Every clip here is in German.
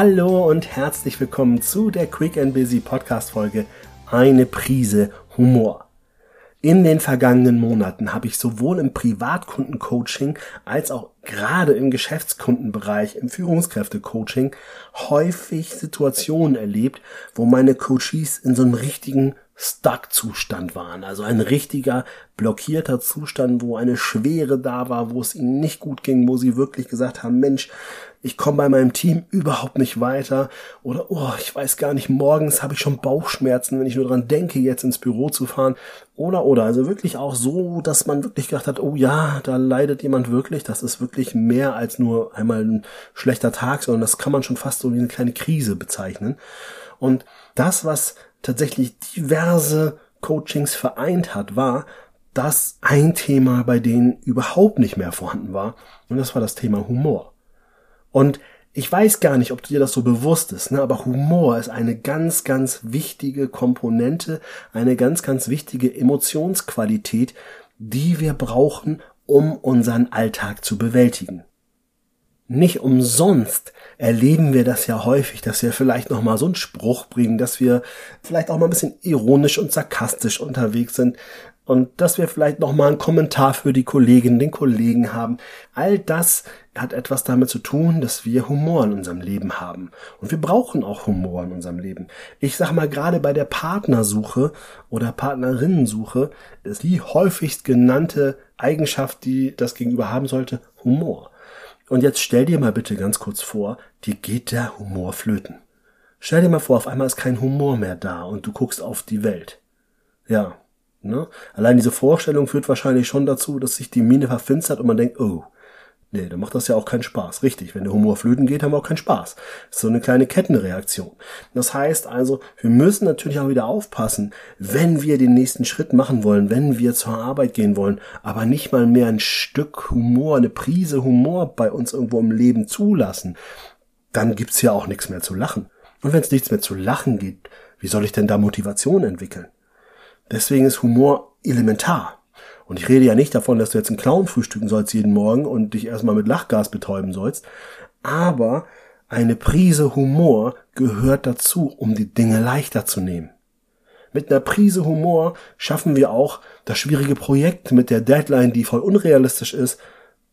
Hallo und herzlich willkommen zu der Quick and Busy Podcast Folge Eine Prise Humor. In den vergangenen Monaten habe ich sowohl im Privatkundencoaching als auch gerade im Geschäftskundenbereich, im Führungskräftecoaching häufig Situationen erlebt, wo meine Coaches in so einem richtigen Stuck-Zustand waren. Also ein richtiger blockierter Zustand, wo eine Schwere da war, wo es ihnen nicht gut ging, wo sie wirklich gesagt haben, Mensch, ich komme bei meinem Team überhaupt nicht weiter oder oh, ich weiß gar nicht, morgens habe ich schon Bauchschmerzen, wenn ich nur dran denke, jetzt ins Büro zu fahren oder oder also wirklich auch so, dass man wirklich gedacht hat, oh ja, da leidet jemand wirklich, das ist wirklich mehr als nur einmal ein schlechter Tag, sondern das kann man schon fast so wie eine kleine Krise bezeichnen. Und das, was tatsächlich diverse Coachings vereint hat, war, dass ein Thema bei denen überhaupt nicht mehr vorhanden war. Und das war das Thema Humor. Und ich weiß gar nicht, ob dir das so bewusst ist, ne? aber Humor ist eine ganz, ganz wichtige Komponente, eine ganz, ganz wichtige Emotionsqualität, die wir brauchen, um unseren Alltag zu bewältigen. Nicht umsonst erleben wir das ja häufig, dass wir vielleicht noch mal so einen Spruch bringen, dass wir vielleicht auch mal ein bisschen ironisch und sarkastisch unterwegs sind und dass wir vielleicht noch mal einen Kommentar für die Kolleginnen, den Kollegen haben. All das hat etwas damit zu tun, dass wir Humor in unserem Leben haben. Und wir brauchen auch Humor in unserem Leben. Ich sag mal, gerade bei der Partnersuche oder Partnerinnensuche ist die häufigst genannte Eigenschaft, die das Gegenüber haben sollte, Humor. Und jetzt stell dir mal bitte ganz kurz vor, dir geht der Humor flöten. Stell dir mal vor, auf einmal ist kein Humor mehr da und du guckst auf die Welt. Ja, ne? Allein diese Vorstellung führt wahrscheinlich schon dazu, dass sich die Mine verfinstert und man denkt, oh, Nee, dann macht das ja auch keinen Spaß. Richtig, wenn der Humor flöten geht, haben wir auch keinen Spaß. So eine kleine Kettenreaktion. Das heißt also, wir müssen natürlich auch wieder aufpassen, wenn wir den nächsten Schritt machen wollen, wenn wir zur Arbeit gehen wollen, aber nicht mal mehr ein Stück Humor, eine Prise Humor bei uns irgendwo im Leben zulassen, dann gibt's ja auch nichts mehr zu lachen. Und wenn es nichts mehr zu lachen gibt, wie soll ich denn da Motivation entwickeln? Deswegen ist Humor elementar. Und ich rede ja nicht davon, dass du jetzt einen Clown frühstücken sollst jeden Morgen und dich erstmal mit Lachgas betäuben sollst. Aber eine Prise Humor gehört dazu, um die Dinge leichter zu nehmen. Mit einer Prise Humor schaffen wir auch das schwierige Projekt mit der Deadline, die voll unrealistisch ist,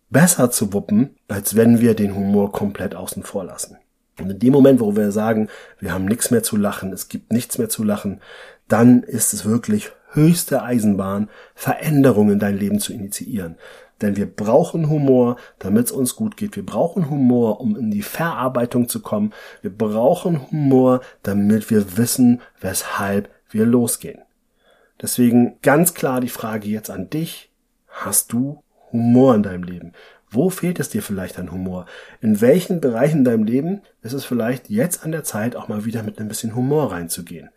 besser zu wuppen, als wenn wir den Humor komplett außen vor lassen. Und in dem Moment, wo wir sagen, wir haben nichts mehr zu lachen, es gibt nichts mehr zu lachen, dann ist es wirklich höchste Eisenbahn, Veränderungen in dein Leben zu initiieren. Denn wir brauchen Humor, damit es uns gut geht. Wir brauchen Humor, um in die Verarbeitung zu kommen. Wir brauchen Humor, damit wir wissen, weshalb wir losgehen. Deswegen ganz klar die Frage jetzt an dich. Hast du Humor in deinem Leben? Wo fehlt es dir vielleicht an Humor? In welchen Bereichen in deinem Leben ist es vielleicht jetzt an der Zeit, auch mal wieder mit ein bisschen Humor reinzugehen?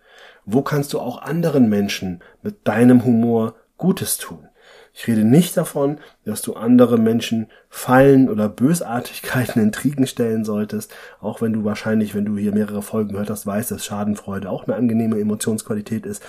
Wo kannst du auch anderen Menschen mit deinem Humor Gutes tun? Ich rede nicht davon, dass du andere Menschen Fallen oder Bösartigkeiten, Intrigen stellen solltest, auch wenn du wahrscheinlich, wenn du hier mehrere Folgen gehört hast, weißt, dass Schadenfreude auch eine angenehme Emotionsqualität ist.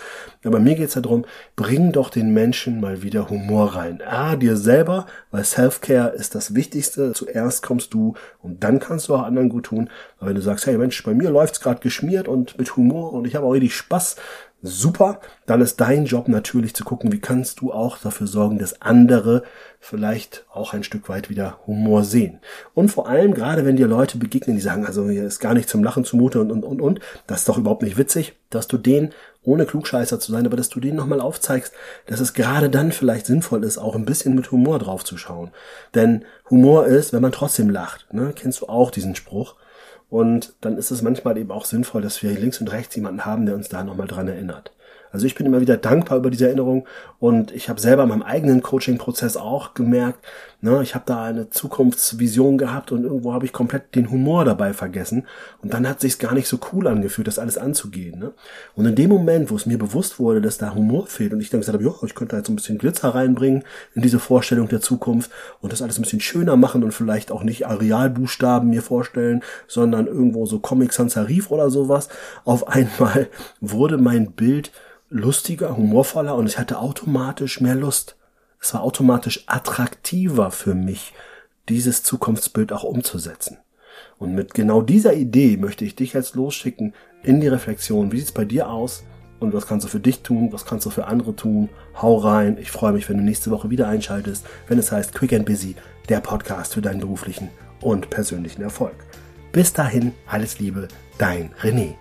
Aber mir geht's darum, bring doch den Menschen mal wieder Humor rein. Ah, dir selber, weil Self-Care ist das Wichtigste. Zuerst kommst du und dann kannst du auch anderen gut tun. Aber wenn du sagst, hey Mensch, bei mir läuft's gerade geschmiert und mit Humor und ich habe auch richtig Spaß, super. Dann ist dein Job natürlich zu gucken, wie kannst du auch dafür sorgen, dass andere vielleicht auch ein Stück weit wieder Humor sehen. Und vor allem, gerade wenn dir Leute begegnen, die sagen, also hier ist gar nicht zum Lachen zumute und, und, und, und, das ist doch überhaupt nicht witzig, dass du den, ohne Klugscheißer zu sein, aber dass du denen nochmal aufzeigst, dass es gerade dann vielleicht sinnvoll ist, auch ein bisschen mit Humor draufzuschauen. Denn Humor ist, wenn man trotzdem lacht. Ne? Kennst du auch diesen Spruch? Und dann ist es manchmal eben auch sinnvoll, dass wir links und rechts jemanden haben, der uns da nochmal dran erinnert. Also ich bin immer wieder dankbar über diese Erinnerung und ich habe selber in meinem eigenen Coaching-Prozess auch gemerkt, ne, ich habe da eine Zukunftsvision gehabt und irgendwo habe ich komplett den Humor dabei vergessen und dann hat sich's gar nicht so cool angefühlt, das alles anzugehen. Ne? Und in dem Moment, wo es mir bewusst wurde, dass da Humor fehlt und ich dann gesagt habe, ja, ich könnte da jetzt ein bisschen Glitzer reinbringen in diese Vorstellung der Zukunft und das alles ein bisschen schöner machen und vielleicht auch nicht Arealbuchstaben mir vorstellen, sondern irgendwo so Comic Sans Serif oder sowas. Auf einmal wurde mein Bild lustiger, humorvoller und ich hatte automatisch mehr Lust. Es war automatisch attraktiver für mich, dieses Zukunftsbild auch umzusetzen. Und mit genau dieser Idee möchte ich dich jetzt losschicken in die Reflexion. Wie sieht's bei dir aus? Und was kannst du für dich tun? Was kannst du für andere tun? Hau rein. Ich freue mich, wenn du nächste Woche wieder einschaltest, wenn es heißt Quick and Busy, der Podcast für deinen beruflichen und persönlichen Erfolg. Bis dahin, alles Liebe, dein René.